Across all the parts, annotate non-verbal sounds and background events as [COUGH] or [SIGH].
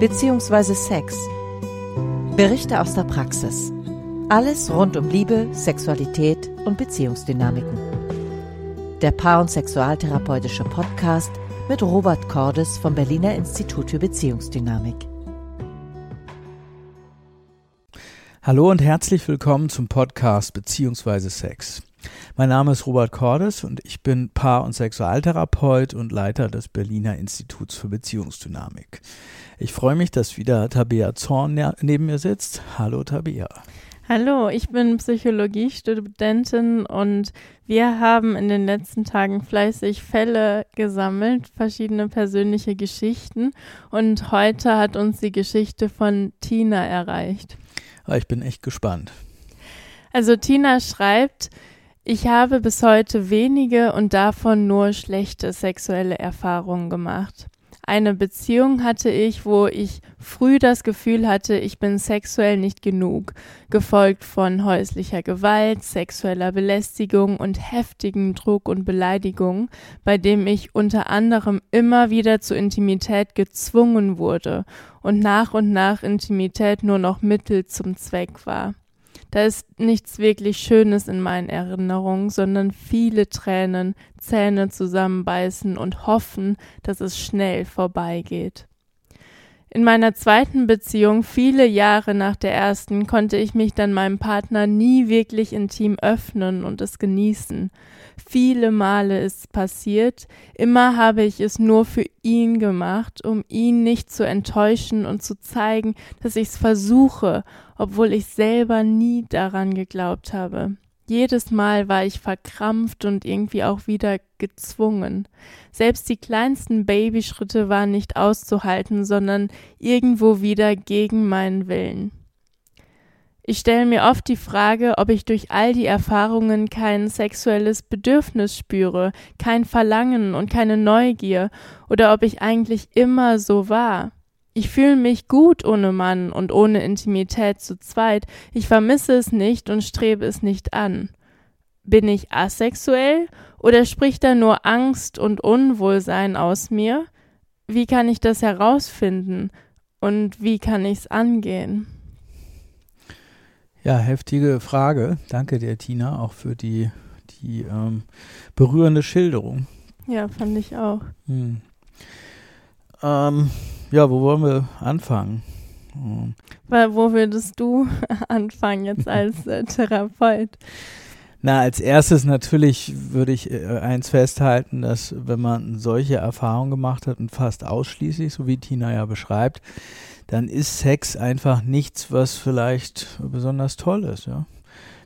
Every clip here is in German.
bzw. Sex. Berichte aus der Praxis. Alles rund um Liebe, Sexualität und Beziehungsdynamiken. Der Paar- und Sexualtherapeutische Podcast mit Robert Cordes vom Berliner Institut für Beziehungsdynamik. Hallo und herzlich willkommen zum Podcast Beziehungsweise Sex. Mein Name ist Robert Cordes und ich bin Paar- und Sexualtherapeut und Leiter des Berliner Instituts für Beziehungsdynamik. Ich freue mich, dass wieder Tabea Zorn neben mir sitzt. Hallo Tabea. Hallo, ich bin Psychologiestudentin und wir haben in den letzten Tagen fleißig Fälle gesammelt, verschiedene persönliche Geschichten und heute hat uns die Geschichte von Tina erreicht. Ah, ich bin echt gespannt. Also Tina schreibt, ich habe bis heute wenige und davon nur schlechte sexuelle Erfahrungen gemacht. Eine Beziehung hatte ich, wo ich früh das Gefühl hatte, ich bin sexuell nicht genug, gefolgt von häuslicher Gewalt, sexueller Belästigung und heftigen Druck und Beleidigung, bei dem ich unter anderem immer wieder zu Intimität gezwungen wurde und nach und nach Intimität nur noch Mittel zum Zweck war. Da ist nichts wirklich Schönes in meinen Erinnerungen, sondern viele Tränen, Zähne zusammenbeißen und hoffen, dass es schnell vorbeigeht. In meiner zweiten Beziehung, viele Jahre nach der ersten, konnte ich mich dann meinem Partner nie wirklich intim öffnen und es genießen. Viele Male ist passiert, immer habe ich es nur für ihn gemacht, um ihn nicht zu enttäuschen und zu zeigen, dass ich es versuche, obwohl ich selber nie daran geglaubt habe. Jedes Mal war ich verkrampft und irgendwie auch wieder gezwungen. Selbst die kleinsten Babyschritte waren nicht auszuhalten, sondern irgendwo wieder gegen meinen Willen. Ich stelle mir oft die Frage, ob ich durch all die Erfahrungen kein sexuelles Bedürfnis spüre, kein Verlangen und keine Neugier, oder ob ich eigentlich immer so war. Ich fühle mich gut ohne Mann und ohne Intimität zu zweit. Ich vermisse es nicht und strebe es nicht an. Bin ich asexuell oder spricht da nur Angst und Unwohlsein aus mir? Wie kann ich das herausfinden und wie kann ich es angehen? Ja, heftige Frage. Danke dir, Tina, auch für die, die ähm, berührende Schilderung. Ja, fand ich auch. Hm. Ähm, ja, wo wollen wir anfangen? Hm. Weil, wo würdest du [LAUGHS] anfangen jetzt als äh, Therapeut? Na, als erstes natürlich würde ich äh, eins festhalten, dass wenn man solche Erfahrungen gemacht hat und fast ausschließlich, so wie Tina ja beschreibt, dann ist Sex einfach nichts, was vielleicht besonders toll ist, ja.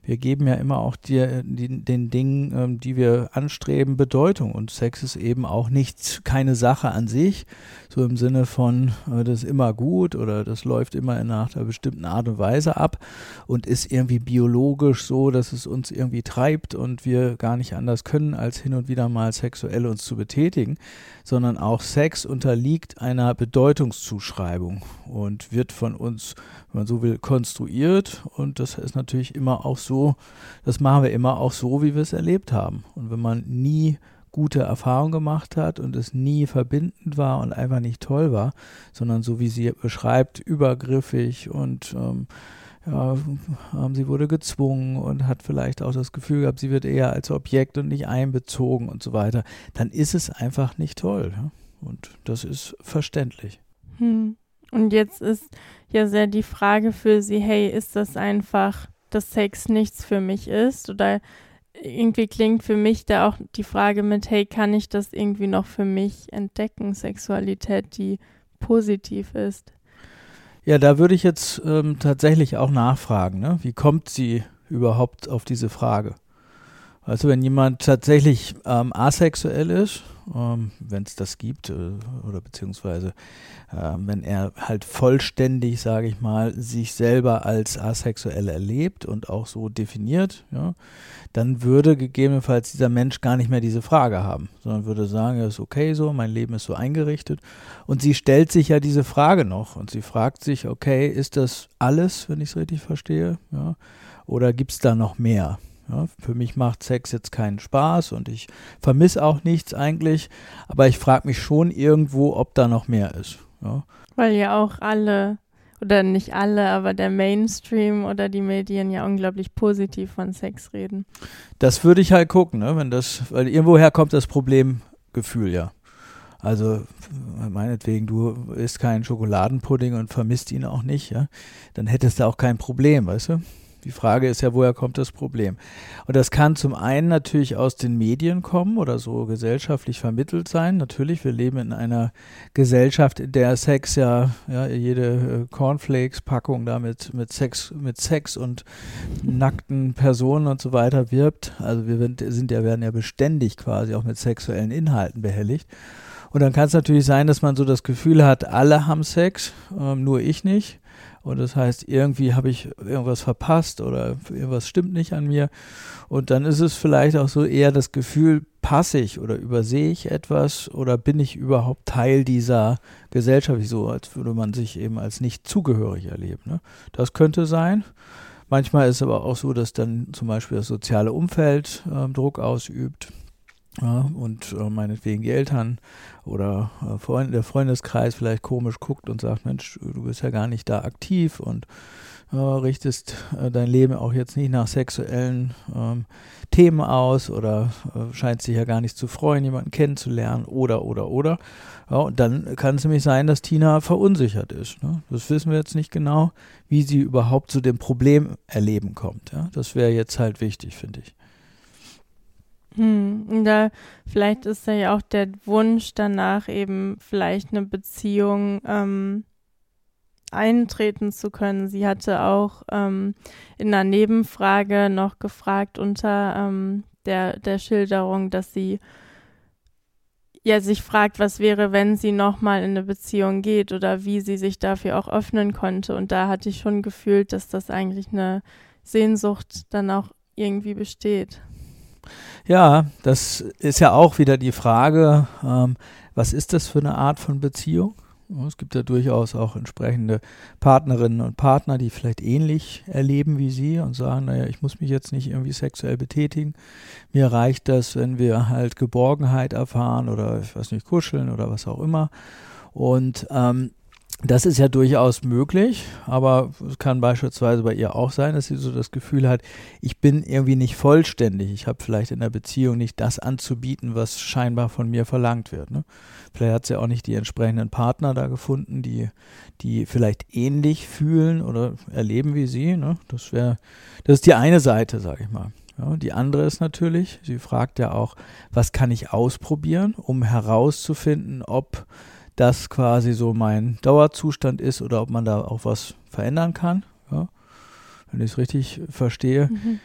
Wir geben ja immer auch dir, die, den Dingen, ähm, die wir anstreben, Bedeutung. Und Sex ist eben auch nichts, keine Sache an sich, so im Sinne von, äh, das ist immer gut oder das läuft immer nach einer bestimmten Art und Weise ab und ist irgendwie biologisch so, dass es uns irgendwie treibt und wir gar nicht anders können, als hin und wieder mal sexuell uns zu betätigen, sondern auch Sex unterliegt einer Bedeutungszuschreibung und wird von uns, wenn man so will, konstruiert. Und das ist natürlich immer auch so, das machen wir immer auch so, wie wir es erlebt haben. Und wenn man nie gute Erfahrungen gemacht hat und es nie verbindend war und einfach nicht toll war, sondern so wie sie beschreibt, übergriffig und ähm, ja, sie wurde gezwungen und hat vielleicht auch das Gefühl gehabt, sie wird eher als Objekt und nicht einbezogen und so weiter, dann ist es einfach nicht toll. Und das ist verständlich. Hm. Und jetzt ist ja sehr die Frage für sie, hey, ist das einfach, dass Sex nichts für mich ist? Oder irgendwie klingt für mich da auch die Frage mit, hey, kann ich das irgendwie noch für mich entdecken, Sexualität, die positiv ist? Ja, da würde ich jetzt ähm, tatsächlich auch nachfragen, ne? wie kommt sie überhaupt auf diese Frage? Also wenn jemand tatsächlich ähm, asexuell ist, ähm, wenn es das gibt, äh, oder beziehungsweise äh, wenn er halt vollständig, sage ich mal, sich selber als asexuell erlebt und auch so definiert, ja, dann würde gegebenenfalls dieser Mensch gar nicht mehr diese Frage haben, sondern würde sagen, ja, ist okay so, mein Leben ist so eingerichtet. Und sie stellt sich ja diese Frage noch und sie fragt sich, okay, ist das alles, wenn ich es richtig verstehe, ja, oder gibt es da noch mehr? Ja, für mich macht Sex jetzt keinen Spaß und ich vermisse auch nichts eigentlich, aber ich frage mich schon irgendwo, ob da noch mehr ist. Ja. Weil ja auch alle, oder nicht alle, aber der Mainstream oder die Medien ja unglaublich positiv von Sex reden. Das würde ich halt gucken, ne? wenn das, weil irgendwoher kommt das Problemgefühl ja. Also meinetwegen, du isst keinen Schokoladenpudding und vermisst ihn auch nicht, ja, dann hättest du auch kein Problem, weißt du? Die Frage ist ja, woher kommt das Problem? Und das kann zum einen natürlich aus den Medien kommen oder so gesellschaftlich vermittelt sein. Natürlich, wir leben in einer Gesellschaft, in der Sex ja, ja jede äh, Cornflakes-Packung da mit, mit, Sex, mit Sex und nackten Personen und so weiter wirbt. Also wir sind ja, werden ja beständig quasi auch mit sexuellen Inhalten behelligt. Und dann kann es natürlich sein, dass man so das Gefühl hat, alle haben Sex, ähm, nur ich nicht. Und das heißt, irgendwie habe ich irgendwas verpasst oder irgendwas stimmt nicht an mir. Und dann ist es vielleicht auch so eher das Gefühl, passe ich oder übersehe ich etwas oder bin ich überhaupt Teil dieser Gesellschaft, so als würde man sich eben als nicht zugehörig erleben. Ne? Das könnte sein. Manchmal ist es aber auch so, dass dann zum Beispiel das soziale Umfeld äh, Druck ausübt. Ja, und äh, meinetwegen die Eltern oder äh, Freund, der Freundeskreis vielleicht komisch guckt und sagt, Mensch, du bist ja gar nicht da aktiv und äh, richtest äh, dein Leben auch jetzt nicht nach sexuellen ähm, Themen aus oder äh, scheint sich ja gar nicht zu freuen, jemanden kennenzulernen oder, oder, oder. Ja, und dann kann es nämlich sein, dass Tina verunsichert ist. Ne? Das wissen wir jetzt nicht genau, wie sie überhaupt zu dem Problem erleben kommt. Ja? Das wäre jetzt halt wichtig, finde ich. Hm, da vielleicht ist da ja auch der Wunsch danach eben vielleicht eine Beziehung ähm, eintreten zu können. Sie hatte auch ähm, in einer Nebenfrage noch gefragt unter ähm, der, der Schilderung, dass sie ja sich fragt, was wäre, wenn sie nochmal in eine Beziehung geht oder wie sie sich dafür auch öffnen konnte. Und da hatte ich schon gefühlt, dass das eigentlich eine Sehnsucht dann auch irgendwie besteht. Ja, das ist ja auch wieder die Frage, ähm, was ist das für eine Art von Beziehung? Es gibt ja durchaus auch entsprechende Partnerinnen und Partner, die vielleicht ähnlich erleben wie Sie und sagen, naja, ich muss mich jetzt nicht irgendwie sexuell betätigen. Mir reicht das, wenn wir halt Geborgenheit erfahren oder ich weiß nicht, kuscheln oder was auch immer. Und ähm, das ist ja durchaus möglich, aber es kann beispielsweise bei ihr auch sein, dass sie so das Gefühl hat, ich bin irgendwie nicht vollständig. Ich habe vielleicht in der Beziehung nicht das anzubieten, was scheinbar von mir verlangt wird. Ne? Vielleicht hat sie auch nicht die entsprechenden Partner da gefunden, die, die vielleicht ähnlich fühlen oder erleben wie sie. Ne? Das wäre, das ist die eine Seite, sage ich mal. Ja, die andere ist natürlich, sie fragt ja auch, was kann ich ausprobieren, um herauszufinden, ob das quasi so mein Dauerzustand ist oder ob man da auch was verändern kann. Ja, wenn ich es richtig verstehe. Mhm.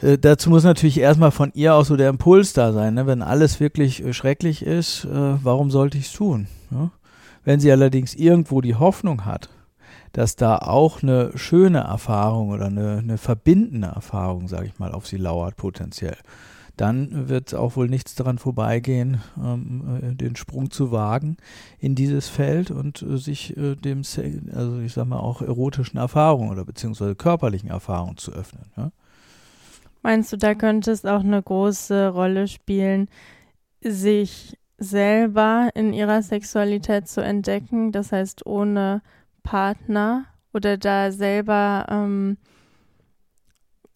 Äh, dazu muss natürlich erstmal von ihr auch so der Impuls da sein. Ne? Wenn alles wirklich äh, schrecklich ist, äh, warum sollte ich es tun? Ja? Wenn sie allerdings irgendwo die Hoffnung hat, dass da auch eine schöne Erfahrung oder eine, eine verbindende Erfahrung, sage ich mal, auf sie lauert potenziell, dann wird auch wohl nichts daran vorbeigehen, ähm, äh, den Sprung zu wagen in dieses Feld und äh, sich äh, dem, also ich sag mal auch erotischen Erfahrungen oder beziehungsweise körperlichen Erfahrungen zu öffnen. Ja? Meinst du, da könnte es auch eine große Rolle spielen, sich selber in ihrer Sexualität zu entdecken, das heißt ohne Partner oder da selber ähm,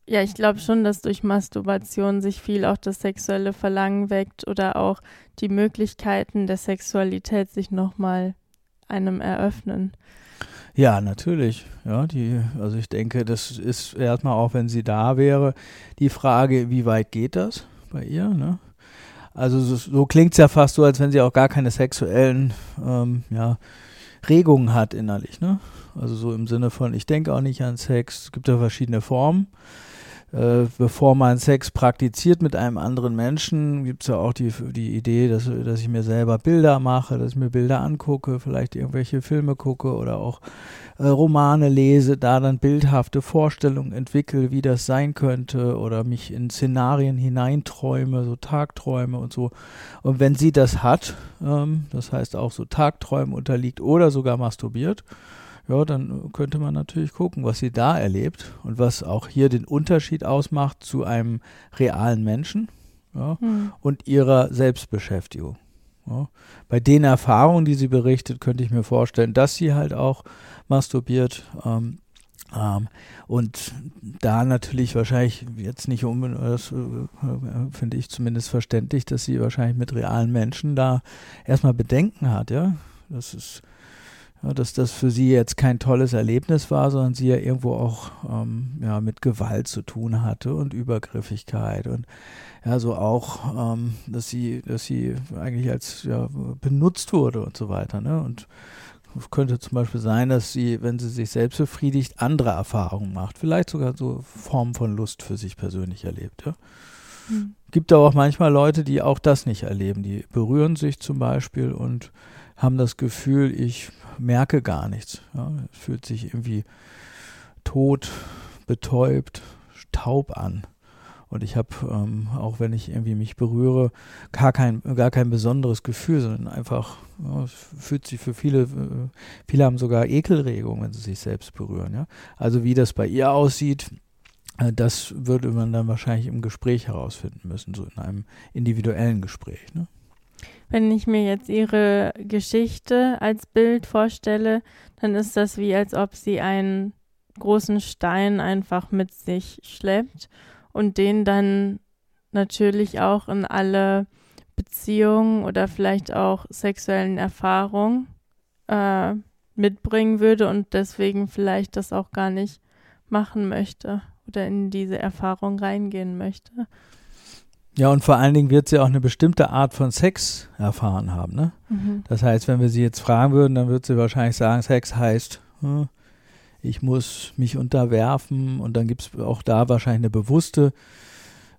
ja, ich glaube schon, dass durch Masturbation sich viel auch das sexuelle Verlangen weckt oder auch die Möglichkeiten der Sexualität sich nochmal einem eröffnen. Ja, natürlich. Ja, die, also ich denke, das ist erstmal auch, wenn sie da wäre, die Frage, wie weit geht das bei ihr? Ne? Also so, so klingt es ja fast so, als wenn sie auch gar keine sexuellen ähm, ja, Regungen hat innerlich. Ne? Also so im Sinne von, ich denke auch nicht an Sex. Es gibt ja verschiedene Formen äh, bevor man Sex praktiziert mit einem anderen Menschen, gibt es ja auch die, die Idee, dass, dass ich mir selber Bilder mache, dass ich mir Bilder angucke, vielleicht irgendwelche Filme gucke oder auch äh, Romane lese, da dann bildhafte Vorstellungen entwickle, wie das sein könnte oder mich in Szenarien hineinträume, so Tagträume und so. Und wenn sie das hat, ähm, das heißt auch so Tagträumen unterliegt oder sogar masturbiert, ja, dann könnte man natürlich gucken, was sie da erlebt und was auch hier den Unterschied ausmacht zu einem realen Menschen ja, mhm. und ihrer Selbstbeschäftigung. Ja. Bei den Erfahrungen, die sie berichtet, könnte ich mir vorstellen, dass sie halt auch masturbiert. Ähm, ähm, und da natürlich wahrscheinlich jetzt nicht unbedingt, das äh, finde ich zumindest verständlich, dass sie wahrscheinlich mit realen Menschen da erstmal Bedenken hat, ja. Das ist ja, dass das für sie jetzt kein tolles Erlebnis war, sondern sie ja irgendwo auch ähm, ja, mit Gewalt zu tun hatte und Übergriffigkeit und ja, so auch, ähm, dass sie, dass sie eigentlich als ja, benutzt wurde und so weiter. Ne? Und es könnte zum Beispiel sein, dass sie, wenn sie sich selbst befriedigt, andere Erfahrungen macht. Vielleicht sogar so Formen von Lust für sich persönlich erlebt. Ja? Mhm. Gibt aber auch manchmal Leute, die auch das nicht erleben. Die berühren sich zum Beispiel und haben das Gefühl, ich merke gar nichts. Ja, fühlt sich irgendwie tot, betäubt, taub an. Und ich habe, ähm, auch wenn ich irgendwie mich berühre, gar kein, gar kein besonderes Gefühl, sondern einfach, ja, fühlt sich für viele, äh, viele haben sogar Ekelregungen, wenn sie sich selbst berühren. Ja? Also wie das bei ihr aussieht, äh, das würde man dann wahrscheinlich im Gespräch herausfinden müssen, so in einem individuellen Gespräch. Ne? Wenn ich mir jetzt ihre Geschichte als Bild vorstelle, dann ist das wie, als ob sie einen großen Stein einfach mit sich schleppt und den dann natürlich auch in alle Beziehungen oder vielleicht auch sexuellen Erfahrungen äh, mitbringen würde und deswegen vielleicht das auch gar nicht machen möchte oder in diese Erfahrung reingehen möchte. Ja, und vor allen Dingen wird sie auch eine bestimmte Art von Sex erfahren haben. Ne? Mhm. Das heißt, wenn wir sie jetzt fragen würden, dann würde sie wahrscheinlich sagen, Sex heißt, hm, ich muss mich unterwerfen und dann gibt es auch da wahrscheinlich eine bewusste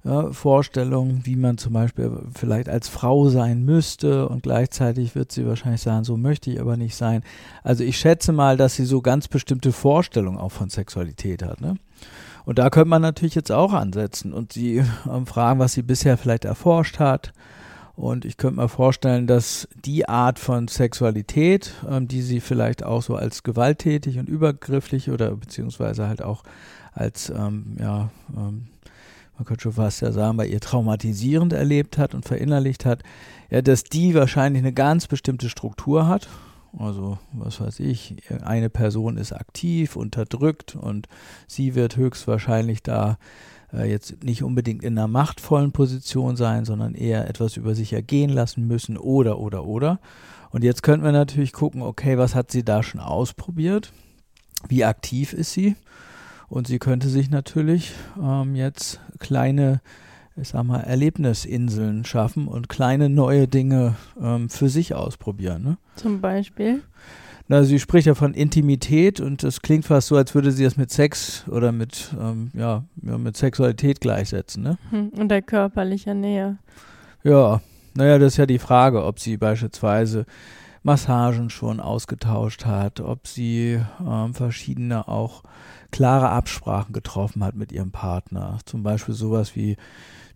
ja, Vorstellung, wie man zum Beispiel vielleicht als Frau sein müsste und gleichzeitig wird sie wahrscheinlich sagen, so möchte ich aber nicht sein. Also ich schätze mal, dass sie so ganz bestimmte Vorstellungen auch von Sexualität hat. Ne? Und da könnte man natürlich jetzt auch ansetzen und sie [LAUGHS] ähm, fragen, was sie bisher vielleicht erforscht hat. Und ich könnte mir vorstellen, dass die Art von Sexualität, ähm, die sie vielleicht auch so als gewalttätig und übergrifflich oder beziehungsweise halt auch als, ähm, ja, ähm, man könnte schon fast ja sagen, bei ihr traumatisierend erlebt hat und verinnerlicht hat, ja, dass die wahrscheinlich eine ganz bestimmte Struktur hat also, was weiß ich, eine Person ist aktiv, unterdrückt und sie wird höchstwahrscheinlich da äh, jetzt nicht unbedingt in einer machtvollen Position sein, sondern eher etwas über sich ergehen lassen müssen oder, oder, oder. Und jetzt könnten wir natürlich gucken, okay, was hat sie da schon ausprobiert? Wie aktiv ist sie? Und sie könnte sich natürlich ähm, jetzt kleine ich sag mal, Erlebnisinseln schaffen und kleine neue Dinge ähm, für sich ausprobieren. Ne? Zum Beispiel? Na, sie spricht ja von Intimität und das klingt fast so, als würde sie das mit Sex oder mit, ähm, ja, ja, mit Sexualität gleichsetzen. Ne? Hm, und der körperlicher Nähe. Ja, naja, das ist ja die Frage, ob sie beispielsweise Massagen schon ausgetauscht hat, ob sie ähm, verschiedene auch klare Absprachen getroffen hat mit ihrem Partner. Zum Beispiel sowas wie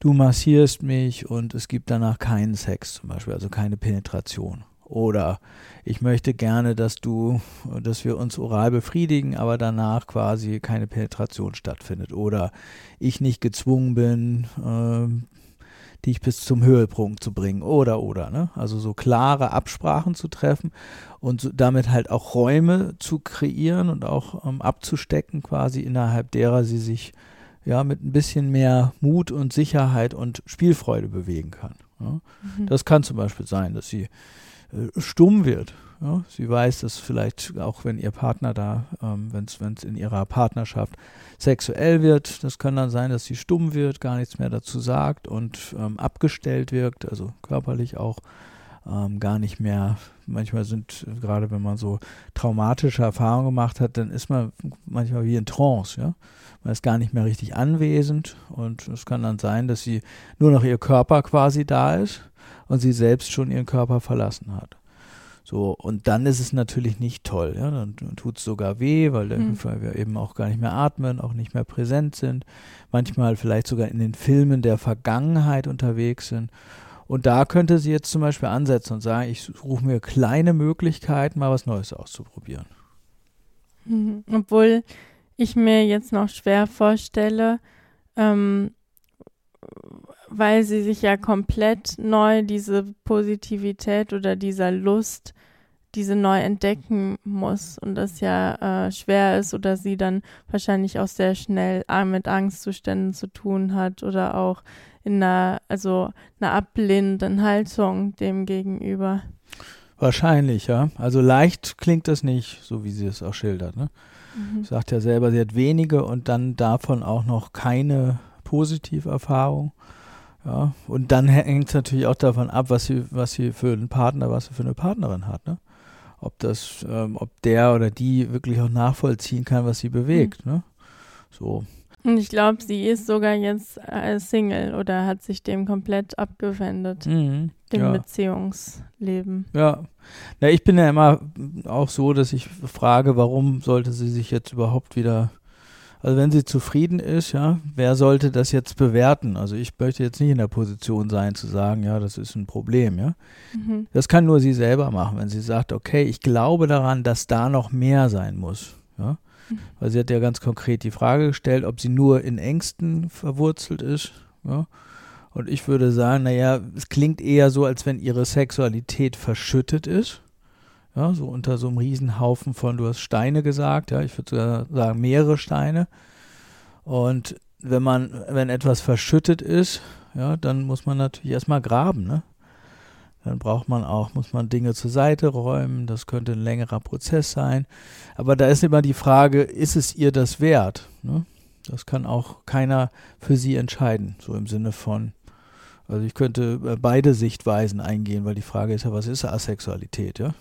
du massierst mich und es gibt danach keinen Sex zum Beispiel, also keine Penetration. Oder ich möchte gerne, dass du, dass wir uns oral befriedigen, aber danach quasi keine Penetration stattfindet. Oder ich nicht gezwungen bin, äh, dich bis zum Höhepunkt zu bringen. Oder, oder. Ne? Also so klare Absprachen zu treffen und so, damit halt auch Räume zu kreieren und auch ähm, abzustecken, quasi innerhalb derer sie sich ja, mit ein bisschen mehr Mut und Sicherheit und Spielfreude bewegen kann. Ja. Mhm. Das kann zum Beispiel sein, dass sie äh, stumm wird. Ja. Sie weiß, dass vielleicht auch wenn ihr Partner da, ähm, wenn es in ihrer Partnerschaft sexuell wird, das kann dann sein, dass sie stumm wird, gar nichts mehr dazu sagt und ähm, abgestellt wirkt, also körperlich auch ähm, gar nicht mehr. Manchmal sind, gerade wenn man so traumatische Erfahrungen gemacht hat, dann ist man manchmal wie in Trance, ja. Man ist gar nicht mehr richtig anwesend und es kann dann sein, dass sie nur noch ihr Körper quasi da ist und sie selbst schon ihren Körper verlassen hat. So, und dann ist es natürlich nicht toll. Ja? Dann, dann tut es sogar weh, weil, mhm. weil wir eben auch gar nicht mehr atmen, auch nicht mehr präsent sind. Manchmal vielleicht sogar in den Filmen der Vergangenheit unterwegs sind. Und da könnte sie jetzt zum Beispiel ansetzen und sagen, ich suche mir kleine Möglichkeiten, mal was Neues auszuprobieren. Mhm. Obwohl ich mir jetzt noch schwer vorstelle, ähm, weil sie sich ja komplett neu diese Positivität oder dieser Lust, diese neu entdecken muss und das ja äh, schwer ist oder sie dann wahrscheinlich auch sehr schnell mit Angstzuständen zu tun hat oder auch in einer, also einer ablehnenden Haltung dem gegenüber. Wahrscheinlich, ja. Also leicht klingt das nicht, so wie sie es auch schildert. Ne? Mhm. Sagt ja selber, sie hat wenige und dann davon auch noch keine Positiverfahrung. Ja, und dann hängt es natürlich auch davon ab, was sie, was sie für einen Partner, was sie für eine Partnerin hat, ne? Ob das, ähm, ob der oder die wirklich auch nachvollziehen kann, was sie bewegt, mhm. ne? So. Und ich glaube, sie ist sogar jetzt äh, Single oder hat sich dem komplett abgewendet, mhm, dem ja. Beziehungsleben. Ja. Na, ich bin ja immer auch so, dass ich frage, warum sollte sie sich jetzt überhaupt wieder also wenn sie zufrieden ist, ja, wer sollte das jetzt bewerten? Also ich möchte jetzt nicht in der Position sein zu sagen, ja, das ist ein Problem, ja. Mhm. Das kann nur sie selber machen, wenn sie sagt, okay, ich glaube daran, dass da noch mehr sein muss, ja. Weil sie hat ja ganz konkret die Frage gestellt, ob sie nur in Ängsten verwurzelt ist, ja. Und ich würde sagen, naja, es klingt eher so, als wenn ihre Sexualität verschüttet ist. Ja, so unter so einem Riesenhaufen von, du hast Steine gesagt, ja, ich würde sogar sagen mehrere Steine. Und wenn man, wenn etwas verschüttet ist, ja, dann muss man natürlich erstmal graben, ne? Dann braucht man auch, muss man Dinge zur Seite räumen, das könnte ein längerer Prozess sein. Aber da ist immer die Frage, ist es ihr das wert? Ne? Das kann auch keiner für sie entscheiden, so im Sinne von, also ich könnte äh, beide Sichtweisen eingehen, weil die Frage ist ja, was ist Asexualität, ja?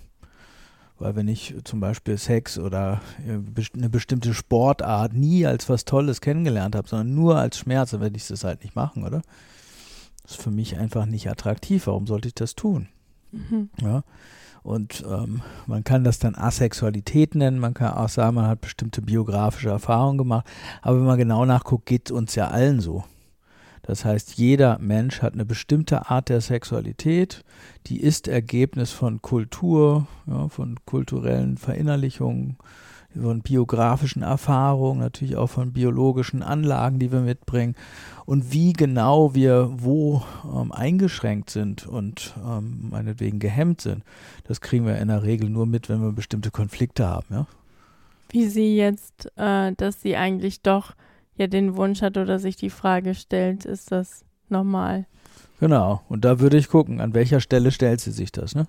Weil wenn ich zum Beispiel Sex oder äh, eine bestimmte Sportart nie als was Tolles kennengelernt habe, sondern nur als Schmerz, dann werde ich das halt nicht machen, oder? Das ist für mich einfach nicht attraktiv. Warum sollte ich das tun? Mhm. Ja. Und ähm, man kann das dann Asexualität nennen, man kann auch sagen, man hat bestimmte biografische Erfahrungen gemacht. Aber wenn man genau nachguckt, geht es uns ja allen so. Das heißt, jeder Mensch hat eine bestimmte Art der Sexualität, die ist Ergebnis von Kultur, ja, von kulturellen Verinnerlichungen, von biografischen Erfahrungen, natürlich auch von biologischen Anlagen, die wir mitbringen. Und wie genau wir wo ähm, eingeschränkt sind und ähm, meinetwegen gehemmt sind, das kriegen wir in der Regel nur mit, wenn wir bestimmte Konflikte haben. Ja? Wie sie jetzt, äh, dass sie eigentlich doch ja den Wunsch hat oder sich die Frage stellt, ist das normal? Genau, und da würde ich gucken, an welcher Stelle stellt sie sich das. Ne?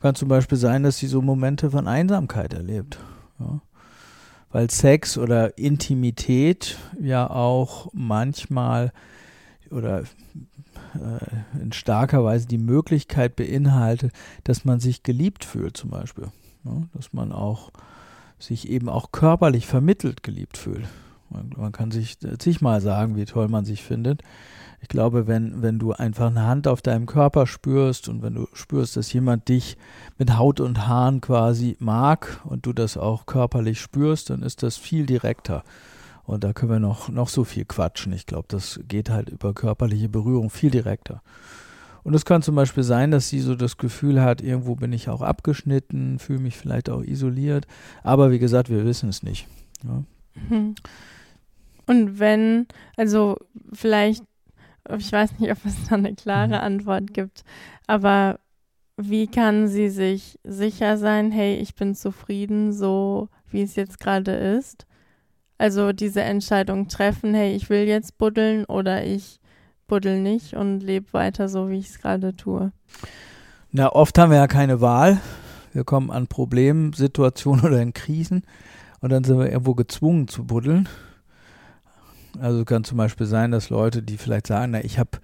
Kann zum Beispiel sein, dass sie so Momente von Einsamkeit erlebt. Ja? Weil Sex oder Intimität ja auch manchmal oder äh, in starker Weise die Möglichkeit beinhaltet, dass man sich geliebt fühlt zum Beispiel. Ja? Dass man auch sich eben auch körperlich vermittelt geliebt fühlt. Man, man kann sich zigmal sagen, wie toll man sich findet. Ich glaube, wenn, wenn du einfach eine Hand auf deinem Körper spürst und wenn du spürst, dass jemand dich mit Haut und Haaren quasi mag und du das auch körperlich spürst, dann ist das viel direkter. Und da können wir noch, noch so viel quatschen. Ich glaube, das geht halt über körperliche Berührung viel direkter. Und es kann zum Beispiel sein, dass sie so das Gefühl hat, irgendwo bin ich auch abgeschnitten, fühle mich vielleicht auch isoliert. Aber wie gesagt, wir wissen es nicht. Ja. Mhm. Und wenn, also vielleicht, ich weiß nicht, ob es da eine klare mhm. Antwort gibt, aber wie kann sie sich sicher sein, hey, ich bin zufrieden, so wie es jetzt gerade ist? Also diese Entscheidung treffen, hey, ich will jetzt buddeln oder ich buddel nicht und lebe weiter so, wie ich es gerade tue. Na, oft haben wir ja keine Wahl. Wir kommen an Problemsituationen [LAUGHS] oder in Krisen und dann sind wir irgendwo gezwungen zu buddeln. Also kann zum Beispiel sein, dass Leute, die vielleicht sagen, na, ich habe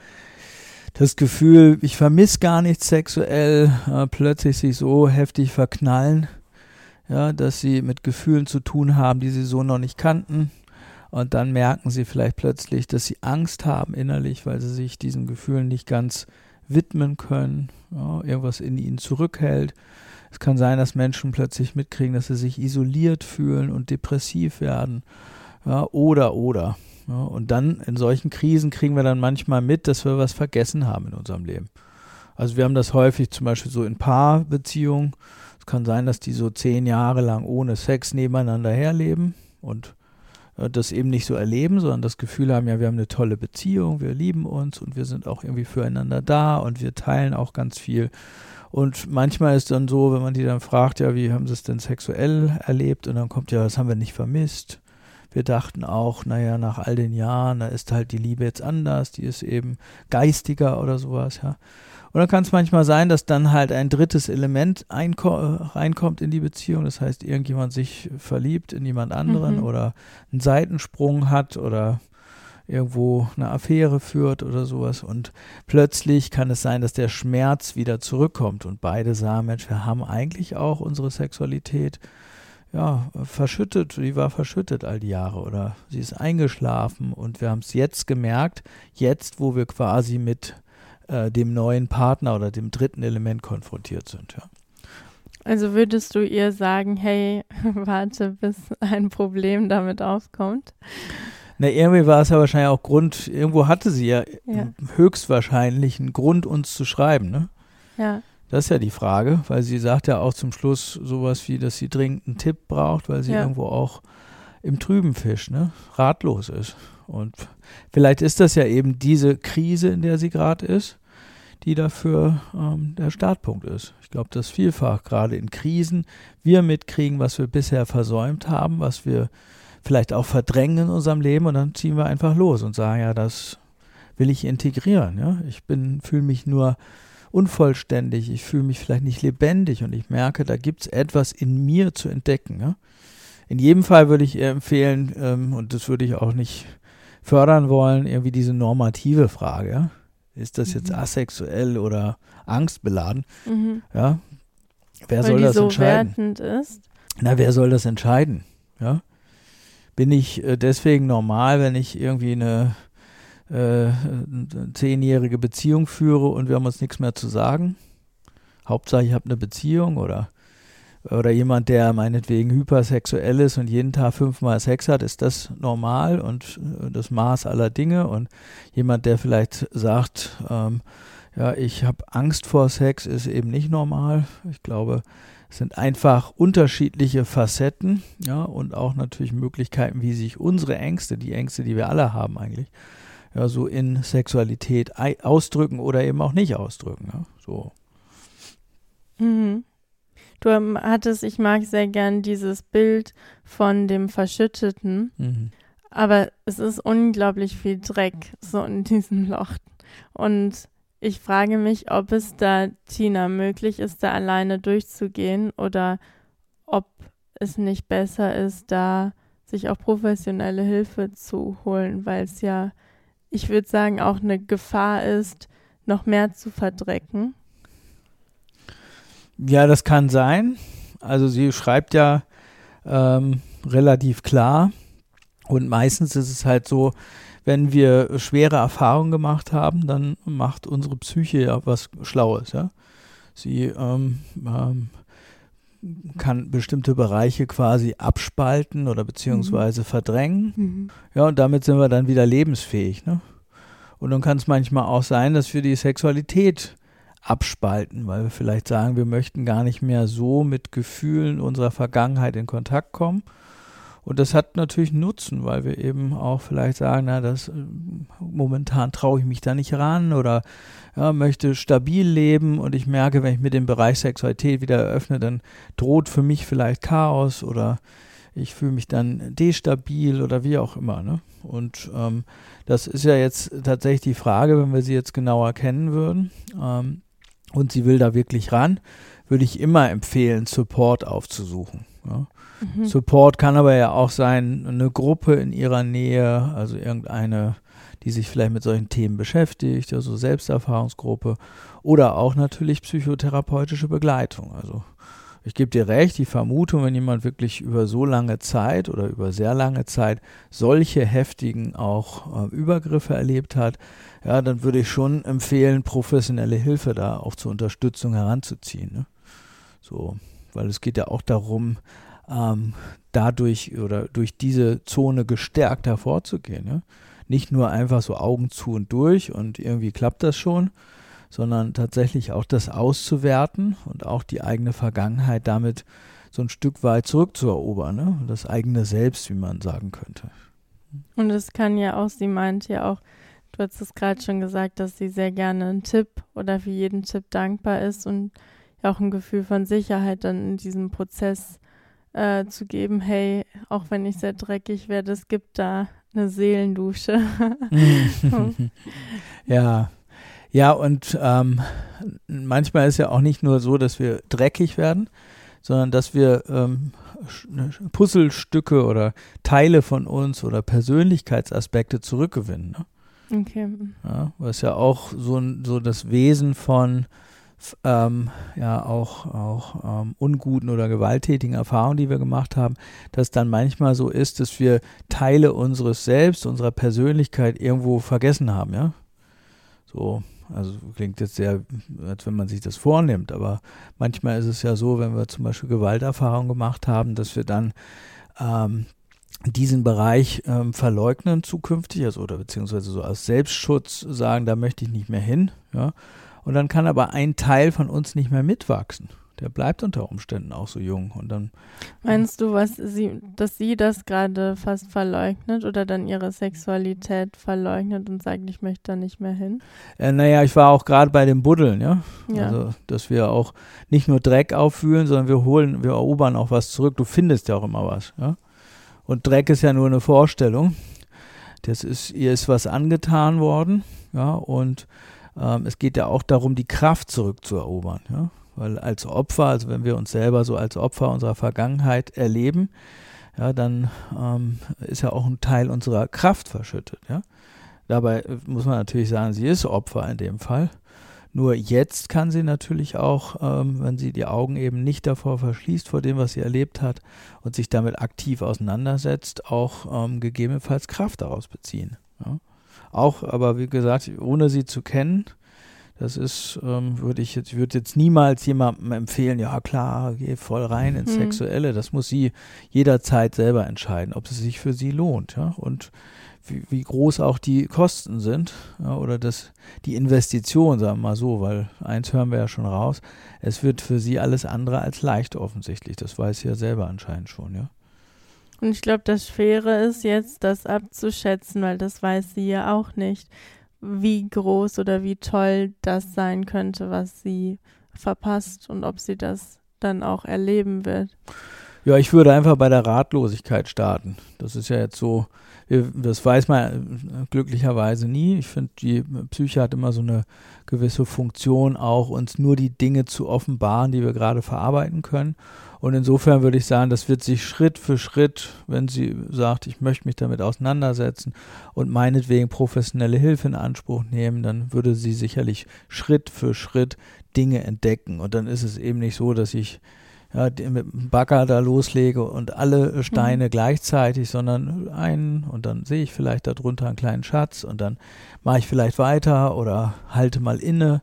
das Gefühl, ich vermisse gar nichts sexuell, äh, plötzlich sich so heftig verknallen, ja, dass sie mit Gefühlen zu tun haben, die sie so noch nicht kannten. Und dann merken sie vielleicht plötzlich, dass sie Angst haben innerlich, weil sie sich diesen Gefühlen nicht ganz widmen können, ja, irgendwas in ihnen zurückhält. Es kann sein, dass Menschen plötzlich mitkriegen, dass sie sich isoliert fühlen und depressiv werden. Ja, oder, oder. Ja, und dann in solchen Krisen kriegen wir dann manchmal mit, dass wir was vergessen haben in unserem Leben. Also wir haben das häufig zum Beispiel so in Paarbeziehungen. Es kann sein, dass die so zehn Jahre lang ohne Sex nebeneinander herleben und äh, das eben nicht so erleben, sondern das Gefühl haben, ja, wir haben eine tolle Beziehung, wir lieben uns und wir sind auch irgendwie füreinander da und wir teilen auch ganz viel. Und manchmal ist dann so, wenn man die dann fragt, ja, wie haben sie es denn sexuell erlebt? Und dann kommt ja, das haben wir nicht vermisst. Wir dachten auch, naja, nach all den Jahren, da ist halt die Liebe jetzt anders, die ist eben geistiger oder sowas, ja. Und dann kann es manchmal sein, dass dann halt ein drittes Element reinkommt in die Beziehung. Das heißt, irgendjemand sich verliebt in jemand anderen mhm. oder einen Seitensprung hat oder irgendwo eine Affäre führt oder sowas. Und plötzlich kann es sein, dass der Schmerz wieder zurückkommt und beide sagen, Mensch, wir haben eigentlich auch unsere Sexualität ja, verschüttet, die war verschüttet all die Jahre oder sie ist eingeschlafen und wir haben es jetzt gemerkt, jetzt wo wir quasi mit äh, dem neuen Partner oder dem dritten Element konfrontiert sind. Ja. Also würdest du ihr sagen, hey, [LAUGHS] warte, bis ein Problem damit aufkommt? Na, irgendwie war es ja wahrscheinlich auch Grund, irgendwo hatte sie ja, ja. höchstwahrscheinlich einen Grund, uns zu schreiben, ne? Ja. Das ist ja die Frage, weil sie sagt ja auch zum Schluss sowas wie, dass sie dringend einen Tipp braucht, weil sie ja. irgendwo auch im trüben Fisch, ne, ratlos ist. Und vielleicht ist das ja eben diese Krise, in der sie gerade ist, die dafür ähm, der Startpunkt ist. Ich glaube, dass vielfach gerade in Krisen wir mitkriegen, was wir bisher versäumt haben, was wir vielleicht auch verdrängen in unserem Leben und dann ziehen wir einfach los und sagen, ja, das will ich integrieren. Ja? Ich bin, fühle mich nur unvollständig, ich fühle mich vielleicht nicht lebendig und ich merke, da gibt es etwas in mir zu entdecken. Ja? In jedem Fall würde ich empfehlen, ähm, und das würde ich auch nicht fördern wollen, irgendwie diese normative Frage. Ja? Ist das jetzt mhm. asexuell oder angstbeladen? Mhm. Ja? Wer Weil soll das so entscheiden? Na, wer soll das entscheiden? Ja? Bin ich äh, deswegen normal, wenn ich irgendwie eine äh, zehnjährige Beziehung führe und wir haben uns nichts mehr zu sagen? Hauptsache, ich habe eine Beziehung oder oder jemand, der meinetwegen hypersexuell ist und jeden Tag fünfmal Sex hat, ist das normal und äh, das Maß aller Dinge. Und jemand, der vielleicht sagt, ähm, ja, ich habe Angst vor Sex, ist eben nicht normal. Ich glaube, es sind einfach unterschiedliche Facetten, ja, und auch natürlich Möglichkeiten, wie sich unsere Ängste, die Ängste, die wir alle haben eigentlich, ja, so in Sexualität ausdrücken oder eben auch nicht ausdrücken. Ja, so. Mhm. Du hattest, ich mag sehr gern dieses Bild von dem Verschütteten, mhm. aber es ist unglaublich viel Dreck so in diesem Loch. Und ich frage mich, ob es da Tina möglich ist, da alleine durchzugehen oder ob es nicht besser ist, da sich auch professionelle Hilfe zu holen, weil es ja, ich würde sagen, auch eine Gefahr ist, noch mehr zu verdrecken. Ja, das kann sein. Also sie schreibt ja ähm, relativ klar. Und meistens ist es halt so, wenn wir schwere Erfahrungen gemacht haben, dann macht unsere Psyche ja was Schlaues. Ja? Sie ähm, ähm, kann bestimmte Bereiche quasi abspalten oder beziehungsweise mhm. verdrängen. Mhm. Ja, und damit sind wir dann wieder lebensfähig. Ne? Und dann kann es manchmal auch sein, dass wir die Sexualität abspalten, weil wir vielleicht sagen, wir möchten gar nicht mehr so mit Gefühlen unserer Vergangenheit in Kontakt kommen. Und das hat natürlich Nutzen, weil wir eben auch vielleicht sagen, na, das äh, momentan traue ich mich da nicht ran oder ja, möchte stabil leben und ich merke, wenn ich mir den Bereich Sexualität wieder eröffne, dann droht für mich vielleicht Chaos oder ich fühle mich dann destabil oder wie auch immer. Ne? Und ähm, das ist ja jetzt tatsächlich die Frage, wenn wir sie jetzt genauer kennen würden. Ähm, und sie will da wirklich ran, würde ich immer empfehlen, Support aufzusuchen. Ja. Mhm. Support kann aber ja auch sein, eine Gruppe in ihrer Nähe, also irgendeine, die sich vielleicht mit solchen Themen beschäftigt, also Selbsterfahrungsgruppe oder auch natürlich psychotherapeutische Begleitung. Also ich gebe dir recht, die Vermutung, wenn jemand wirklich über so lange Zeit oder über sehr lange Zeit solche heftigen auch äh, Übergriffe erlebt hat, ja, dann würde ich schon empfehlen, professionelle Hilfe da auch zur Unterstützung heranzuziehen. Ne? So, weil es geht ja auch darum, ähm, dadurch oder durch diese Zone gestärkt hervorzugehen. Ja? Nicht nur einfach so Augen zu und durch und irgendwie klappt das schon, sondern tatsächlich auch das auszuwerten und auch die eigene Vergangenheit damit so ein Stück weit zurückzuerobern, ne? das eigene Selbst, wie man sagen könnte. Und es kann ja auch, sie meint ja auch, du hast es gerade schon gesagt, dass sie sehr gerne einen Tipp oder für jeden Tipp dankbar ist und ja auch ein Gefühl von Sicherheit dann in diesem Prozess äh, zu geben, hey, auch wenn ich sehr dreckig werde, es gibt da eine Seelendusche. [LAUGHS] ja, ja, und ähm, manchmal ist ja auch nicht nur so, dass wir dreckig werden, sondern dass wir ähm, ne, Puzzlestücke oder Teile von uns oder Persönlichkeitsaspekte zurückgewinnen. Ne? Okay. Ja, was ja auch so, so das Wesen von ähm, ja auch, auch ähm, unguten oder gewalttätigen Erfahrungen, die wir gemacht haben, dass dann manchmal so ist, dass wir Teile unseres Selbst, unserer Persönlichkeit irgendwo vergessen haben, ja. So, also klingt jetzt sehr, als wenn man sich das vornimmt, aber manchmal ist es ja so, wenn wir zum Beispiel Gewalterfahrungen gemacht haben, dass wir dann ähm, diesen Bereich ähm, verleugnen zukünftig, also oder beziehungsweise so als Selbstschutz sagen, da möchte ich nicht mehr hin, ja. Und dann kann aber ein Teil von uns nicht mehr mitwachsen der bleibt unter Umständen auch so jung und dann. Meinst du, was sie, dass sie das gerade fast verleugnet oder dann ihre Sexualität verleugnet und sagt, ich möchte da nicht mehr hin? Äh, naja, ich war auch gerade bei dem Buddeln, ja? ja. Also, dass wir auch nicht nur Dreck auffühlen, sondern wir holen, wir erobern auch was zurück. Du findest ja auch immer was, ja? Und Dreck ist ja nur eine Vorstellung. Das ist, ihr ist was angetan worden, ja, und ähm, es geht ja auch darum, die Kraft zurückzuerobern, ja. Weil als Opfer, also wenn wir uns selber so als Opfer unserer Vergangenheit erleben, ja, dann ähm, ist ja auch ein Teil unserer Kraft verschüttet. Ja? Dabei muss man natürlich sagen, sie ist Opfer in dem Fall. Nur jetzt kann sie natürlich auch, ähm, wenn sie die Augen eben nicht davor verschließt, vor dem, was sie erlebt hat und sich damit aktiv auseinandersetzt, auch ähm, gegebenenfalls Kraft daraus beziehen. Ja? Auch, aber wie gesagt, ohne sie zu kennen, das ist, ähm, würde ich jetzt, würde jetzt niemals jemandem empfehlen, ja klar, geh voll rein ins mhm. Sexuelle. Das muss sie jederzeit selber entscheiden, ob es sich für sie lohnt, ja. Und wie, wie groß auch die Kosten sind, ja, oder das, die Investition, sagen wir mal so, weil eins hören wir ja schon raus, es wird für sie alles andere als leicht offensichtlich. Das weiß sie ja selber anscheinend schon, ja. Und ich glaube, das Schwere ist jetzt, das abzuschätzen, weil das weiß sie ja auch nicht wie groß oder wie toll das sein könnte, was sie verpasst und ob sie das dann auch erleben wird. Ja, ich würde einfach bei der Ratlosigkeit starten. Das ist ja jetzt so, das weiß man glücklicherweise nie. Ich finde, die Psyche hat immer so eine gewisse Funktion, auch uns nur die Dinge zu offenbaren, die wir gerade verarbeiten können. Und insofern würde ich sagen, das wird sich Schritt für Schritt, wenn sie sagt, ich möchte mich damit auseinandersetzen und meinetwegen professionelle Hilfe in Anspruch nehmen, dann würde sie sicherlich Schritt für Schritt Dinge entdecken. Und dann ist es eben nicht so, dass ich ja, mit dem Bagger da loslege und alle Steine mhm. gleichzeitig, sondern einen und dann sehe ich vielleicht darunter einen kleinen Schatz und dann mache ich vielleicht weiter oder halte mal inne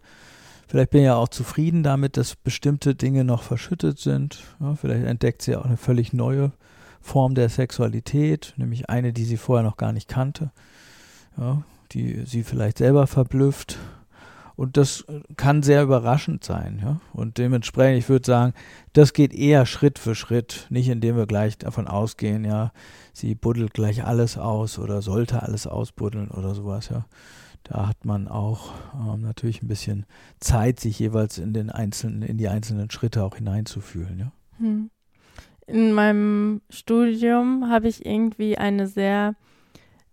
Vielleicht bin ich ja auch zufrieden damit, dass bestimmte Dinge noch verschüttet sind. Ja, vielleicht entdeckt sie auch eine völlig neue Form der Sexualität, nämlich eine, die sie vorher noch gar nicht kannte, ja, die sie vielleicht selber verblüfft. Und das kann sehr überraschend sein. Ja? Und dementsprechend, ich würde sagen, das geht eher Schritt für Schritt, nicht indem wir gleich davon ausgehen, ja, sie buddelt gleich alles aus oder sollte alles ausbuddeln oder sowas, ja. Da hat man auch ähm, natürlich ein bisschen Zeit, sich jeweils in den einzelnen, in die einzelnen Schritte auch hineinzufühlen. Ja? Hm. In meinem Studium habe ich irgendwie eine sehr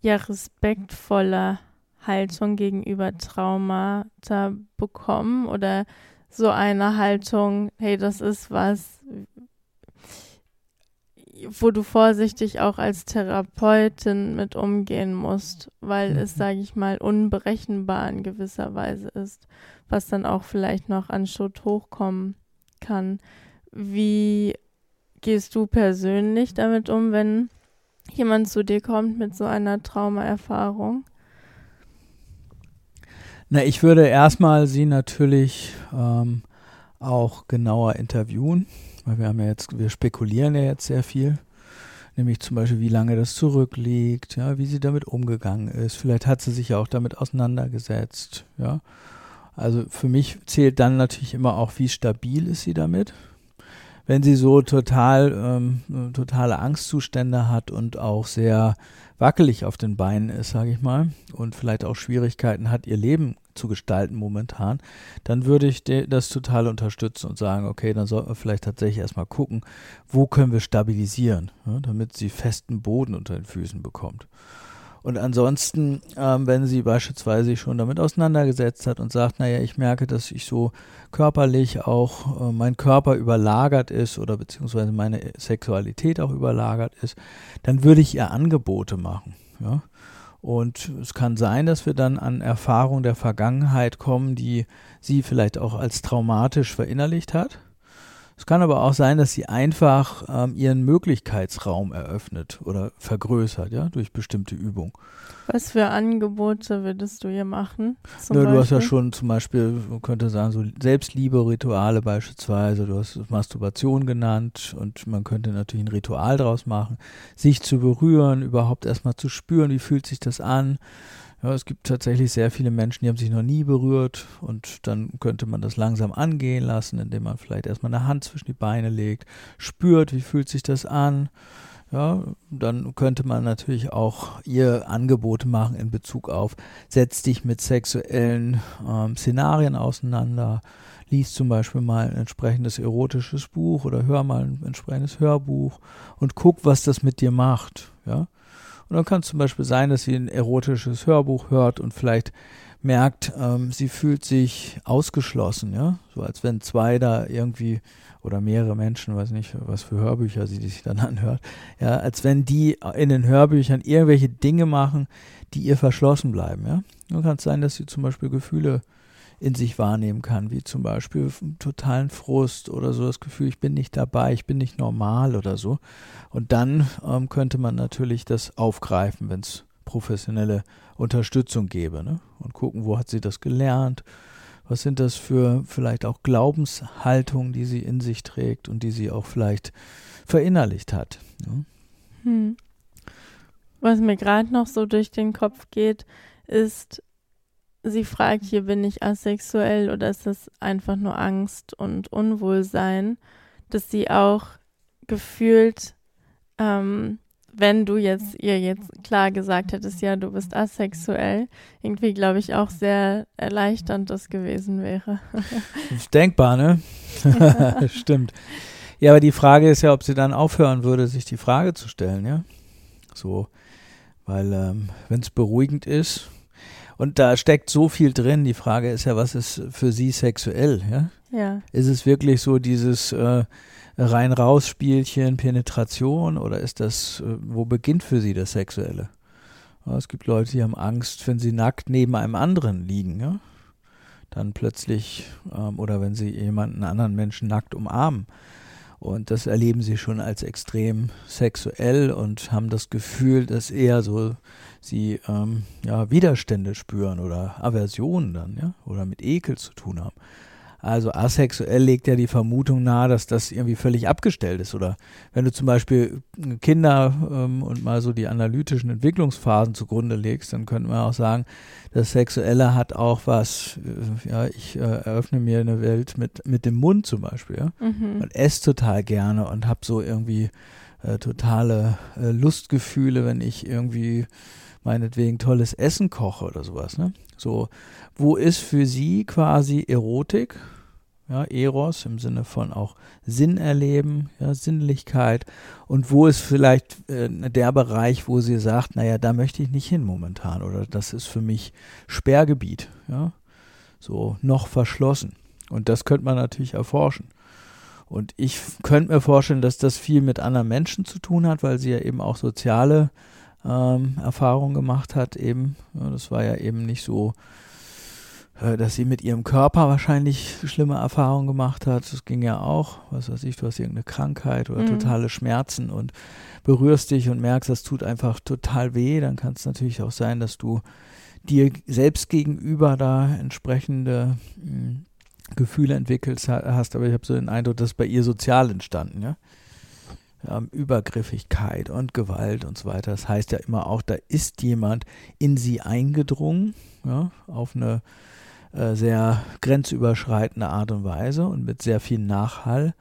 ja, respektvolle Haltung gegenüber Traumata bekommen oder so eine Haltung, hey, das ist was, wo du vorsichtig auch als Therapeutin mit umgehen musst, weil mhm. es, sage ich mal, unberechenbar in gewisser Weise ist, was dann auch vielleicht noch an Schutt hochkommen kann. Wie gehst du persönlich damit um, wenn jemand zu dir kommt mit so einer Traumaerfahrung? Na, ich würde erstmal sie natürlich ähm, auch genauer interviewen weil wir haben ja jetzt, wir spekulieren ja jetzt sehr viel. Nämlich zum Beispiel, wie lange das zurückliegt, ja, wie sie damit umgegangen ist. Vielleicht hat sie sich ja auch damit auseinandergesetzt, ja. Also für mich zählt dann natürlich immer auch, wie stabil ist sie damit. wenn sie so total ähm, totale Angstzustände hat und auch sehr wackelig auf den Beinen ist, sage ich mal, und vielleicht auch Schwierigkeiten hat, ihr Leben zu gestalten momentan, dann würde ich das total unterstützen und sagen, okay, dann sollten wir vielleicht tatsächlich erstmal gucken, wo können wir stabilisieren, ja, damit sie festen Boden unter den Füßen bekommt. Und ansonsten, ähm, wenn sie beispielsweise schon damit auseinandergesetzt hat und sagt, naja, ich merke, dass ich so körperlich auch äh, mein Körper überlagert ist oder beziehungsweise meine Sexualität auch überlagert ist, dann würde ich ihr Angebote machen. Ja? Und es kann sein, dass wir dann an Erfahrungen der Vergangenheit kommen, die sie vielleicht auch als traumatisch verinnerlicht hat es kann aber auch sein, dass sie einfach ähm, ihren Möglichkeitsraum eröffnet oder vergrößert, ja, durch bestimmte Übungen. Was für Angebote würdest du ihr machen? Ja, du hast ja schon zum Beispiel, man könnte sagen, so Selbstliebe-Rituale beispielsweise, du hast Masturbation genannt und man könnte natürlich ein Ritual daraus machen, sich zu berühren, überhaupt erstmal zu spüren, wie fühlt sich das an ja, es gibt tatsächlich sehr viele Menschen, die haben sich noch nie berührt und dann könnte man das langsam angehen lassen, indem man vielleicht erstmal eine Hand zwischen die Beine legt, spürt, wie fühlt sich das an. Ja, dann könnte man natürlich auch ihr Angebote machen in Bezug auf, setz dich mit sexuellen ähm, Szenarien auseinander, lies zum Beispiel mal ein entsprechendes erotisches Buch oder hör mal ein entsprechendes Hörbuch und guck, was das mit dir macht. Ja, und dann kann es zum Beispiel sein, dass sie ein erotisches Hörbuch hört und vielleicht merkt, ähm, sie fühlt sich ausgeschlossen, ja, so als wenn zwei da irgendwie oder mehrere Menschen, weiß nicht, was für Hörbücher sie sich dann [LAUGHS] anhört, ja, als wenn die in den Hörbüchern irgendwelche Dinge machen, die ihr verschlossen bleiben, ja. Dann kann es sein, dass sie zum Beispiel Gefühle in sich wahrnehmen kann, wie zum Beispiel totalen Frust oder so das Gefühl, ich bin nicht dabei, ich bin nicht normal oder so. Und dann ähm, könnte man natürlich das aufgreifen, wenn es professionelle Unterstützung gäbe ne? und gucken, wo hat sie das gelernt, was sind das für vielleicht auch Glaubenshaltungen, die sie in sich trägt und die sie auch vielleicht verinnerlicht hat. Ne? Hm. Was mir gerade noch so durch den Kopf geht, ist, sie fragt, hier bin ich asexuell oder ist das einfach nur Angst und Unwohlsein, dass sie auch gefühlt, ähm, wenn du jetzt ihr jetzt klar gesagt hättest, ja, du bist asexuell, irgendwie glaube ich auch sehr erleichternd das gewesen wäre. [LAUGHS] ist denkbar, ne? Ja. [LAUGHS] [LAUGHS] Stimmt. Ja, aber die Frage ist ja, ob sie dann aufhören würde, sich die Frage zu stellen, ja? So, weil ähm, wenn es beruhigend ist, und da steckt so viel drin. Die Frage ist ja, was ist für sie sexuell? Ja. ja. Ist es wirklich so dieses äh, Rein-Raus-Spielchen, Penetration oder ist das, äh, wo beginnt für sie das Sexuelle? Ja, es gibt Leute, die haben Angst, wenn sie nackt neben einem anderen liegen. Ja. Dann plötzlich, ähm, oder wenn sie jemanden anderen Menschen nackt umarmen. Und das erleben sie schon als extrem sexuell und haben das Gefühl, dass eher so sie ähm, ja, Widerstände spüren oder Aversionen dann, ja, oder mit Ekel zu tun haben. Also asexuell legt ja die Vermutung nahe, dass das irgendwie völlig abgestellt ist. Oder wenn du zum Beispiel Kinder ähm, und mal so die analytischen Entwicklungsphasen zugrunde legst, dann könnte man auch sagen, das Sexuelle hat auch was, äh, ja, ich äh, eröffne mir eine Welt mit, mit dem Mund zum Beispiel, ja. Mhm. Und esse total gerne und habe so irgendwie äh, totale äh, Lustgefühle, wenn ich irgendwie meinetwegen tolles Essen koche oder sowas. Ne? So, wo ist für sie quasi Erotik? Ja, Eros im Sinne von auch Sinn erleben, ja, Sinnlichkeit. Und wo ist vielleicht äh, der Bereich, wo sie sagt, naja, da möchte ich nicht hin momentan oder das ist für mich Sperrgebiet, ja, so noch verschlossen. Und das könnte man natürlich erforschen. Und ich könnte mir vorstellen, dass das viel mit anderen Menschen zu tun hat, weil sie ja eben auch soziale ähm, Erfahrung gemacht hat, eben. Ja, das war ja eben nicht so, äh, dass sie mit ihrem Körper wahrscheinlich schlimme Erfahrungen gemacht hat. Das ging ja auch, was weiß ich, du hast irgendeine Krankheit oder mhm. totale Schmerzen und berührst dich und merkst, das tut einfach total weh. Dann kann es natürlich auch sein, dass du dir selbst gegenüber da entsprechende mh, hm, Gefühle entwickelt hast, aber ich habe so den Eindruck, dass bei ihr sozial entstanden, ja ähm, Übergriffigkeit und Gewalt und so weiter. Das heißt ja immer auch, da ist jemand in sie eingedrungen, ja, auf eine äh, sehr grenzüberschreitende Art und Weise und mit sehr viel Nachhall.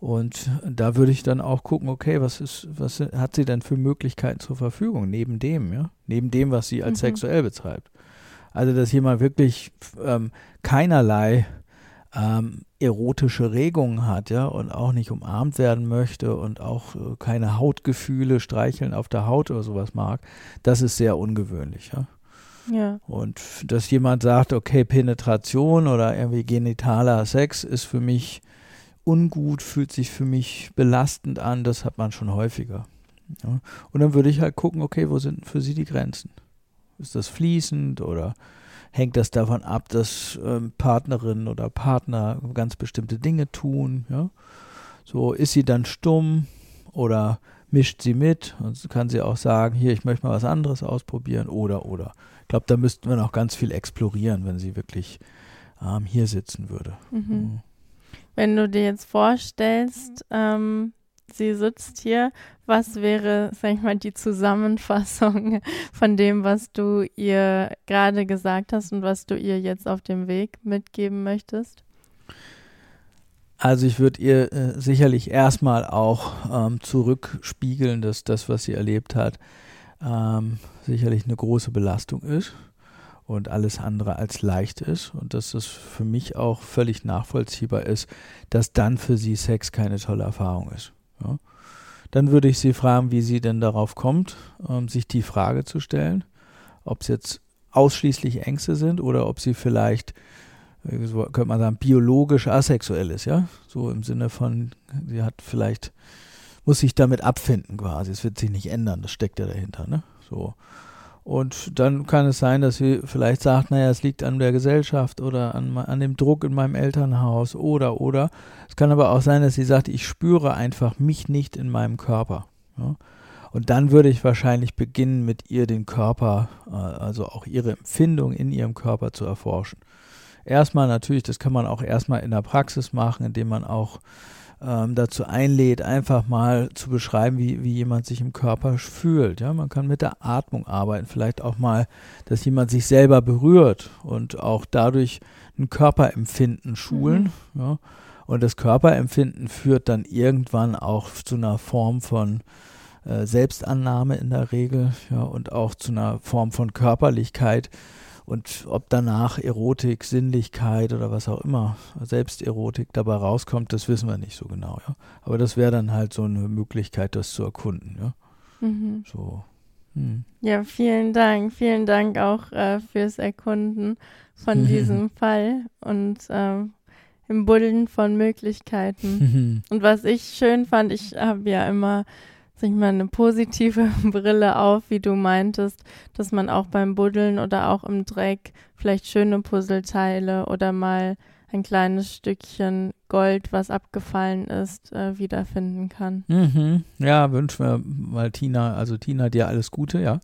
Und da würde ich dann auch gucken, okay, was ist, was hat sie denn für Möglichkeiten zur Verfügung, neben dem, ja? Neben dem, was sie als mhm. sexuell betreibt. Also, dass jemand wirklich ähm, keinerlei ähm, erotische Regungen hat, ja, und auch nicht umarmt werden möchte und auch äh, keine Hautgefühle, streicheln auf der Haut oder sowas mag, das ist sehr ungewöhnlich, ja. Ja. Und dass jemand sagt, okay, Penetration oder irgendwie genitaler Sex ist für mich ungut, fühlt sich für mich belastend an, das hat man schon häufiger. Ja. Und dann würde ich halt gucken, okay, wo sind für sie die Grenzen? Ist das fließend oder hängt das davon ab, dass ähm, Partnerinnen oder Partner ganz bestimmte Dinge tun? Ja? So ist sie dann stumm oder mischt sie mit und kann sie auch sagen, hier, ich möchte mal was anderes ausprobieren oder oder. Ich glaube, da müssten wir noch ganz viel explorieren, wenn sie wirklich ähm, hier sitzen würde. Mhm. Mhm. Wenn du dir jetzt vorstellst, ähm, sie sitzt hier, was wäre, sag ich mal, die Zusammenfassung [LAUGHS] von dem, was du ihr gerade gesagt hast und was du ihr jetzt auf dem Weg mitgeben möchtest? Also ich würde ihr äh, sicherlich erstmal auch ähm, zurückspiegeln, dass das, was sie erlebt hat, ähm, sicherlich eine große Belastung ist und alles andere als leicht ist und dass es für mich auch völlig nachvollziehbar ist, dass dann für sie Sex keine tolle Erfahrung ist. Ja. Dann würde ich sie fragen, wie sie denn darauf kommt, ähm, sich die Frage zu stellen, ob es jetzt ausschließlich Ängste sind oder ob sie vielleicht, äh, so könnte man sagen, biologisch asexuell ist, ja, so im Sinne von, sie hat vielleicht, muss sich damit abfinden quasi, es wird sich nicht ändern, das steckt ja dahinter, ne, so. Und dann kann es sein, dass sie vielleicht sagt, naja, es liegt an der Gesellschaft oder an, an dem Druck in meinem Elternhaus oder, oder. Es kann aber auch sein, dass sie sagt, ich spüre einfach mich nicht in meinem Körper. Ja? Und dann würde ich wahrscheinlich beginnen, mit ihr den Körper, äh, also auch ihre Empfindung in ihrem Körper zu erforschen. Erstmal natürlich, das kann man auch erstmal in der Praxis machen, indem man auch ähm, dazu einlädt, einfach mal zu beschreiben, wie, wie jemand sich im Körper fühlt. Ja, man kann mit der Atmung arbeiten, vielleicht auch mal, dass jemand sich selber berührt und auch dadurch ein Körperempfinden schulen. Mhm. Ja. Und das Körperempfinden führt dann irgendwann auch zu einer Form von äh, Selbstannahme in der Regel, ja, und auch zu einer Form von Körperlichkeit, und ob danach Erotik, Sinnlichkeit oder was auch immer, Selbsterotik dabei rauskommt, das wissen wir nicht so genau. Ja? Aber das wäre dann halt so eine Möglichkeit, das zu erkunden. Ja, mhm. so. Hm. Ja, vielen Dank. Vielen Dank auch äh, fürs Erkunden von [LAUGHS] diesem Fall und äh, im Buddeln von Möglichkeiten. [LAUGHS] und was ich schön fand, ich habe ja immer sag ich mal, eine positive [LAUGHS] Brille auf, wie du meintest, dass man auch beim Buddeln oder auch im Dreck vielleicht schöne Puzzleteile oder mal ein kleines Stückchen Gold, was abgefallen ist, äh, wiederfinden kann. Mhm. Ja, wünschen wir mal Tina, also Tina, dir alles Gute, ja.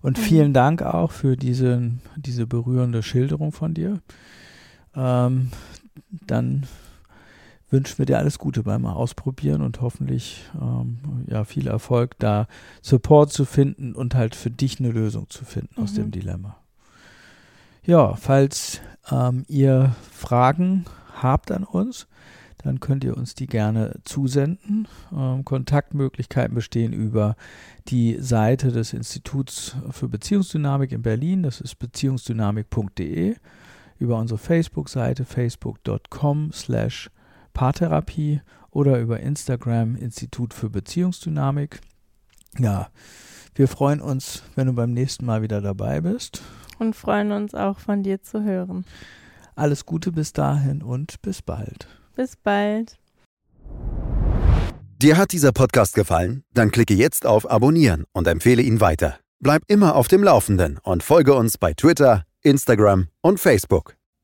Und mhm. vielen Dank auch für diese, diese berührende Schilderung von dir. Ähm, dann wünschen wir dir alles Gute beim Ausprobieren und hoffentlich ähm, ja, viel Erfolg, da Support zu finden und halt für dich eine Lösung zu finden mhm. aus dem mhm. Dilemma. Ja, falls ähm, ihr Fragen habt an uns, dann könnt ihr uns die gerne zusenden. Ähm, Kontaktmöglichkeiten bestehen über die Seite des Instituts für Beziehungsdynamik in Berlin, das ist beziehungsdynamik.de, über unsere Facebook-Seite facebook.com slash Paartherapie oder über Instagram Institut für Beziehungsdynamik. Ja, wir freuen uns, wenn du beim nächsten Mal wieder dabei bist. Und freuen uns auch von dir zu hören. Alles Gute bis dahin und bis bald. Bis bald. Dir hat dieser Podcast gefallen? Dann klicke jetzt auf Abonnieren und empfehle ihn weiter. Bleib immer auf dem Laufenden und folge uns bei Twitter, Instagram und Facebook.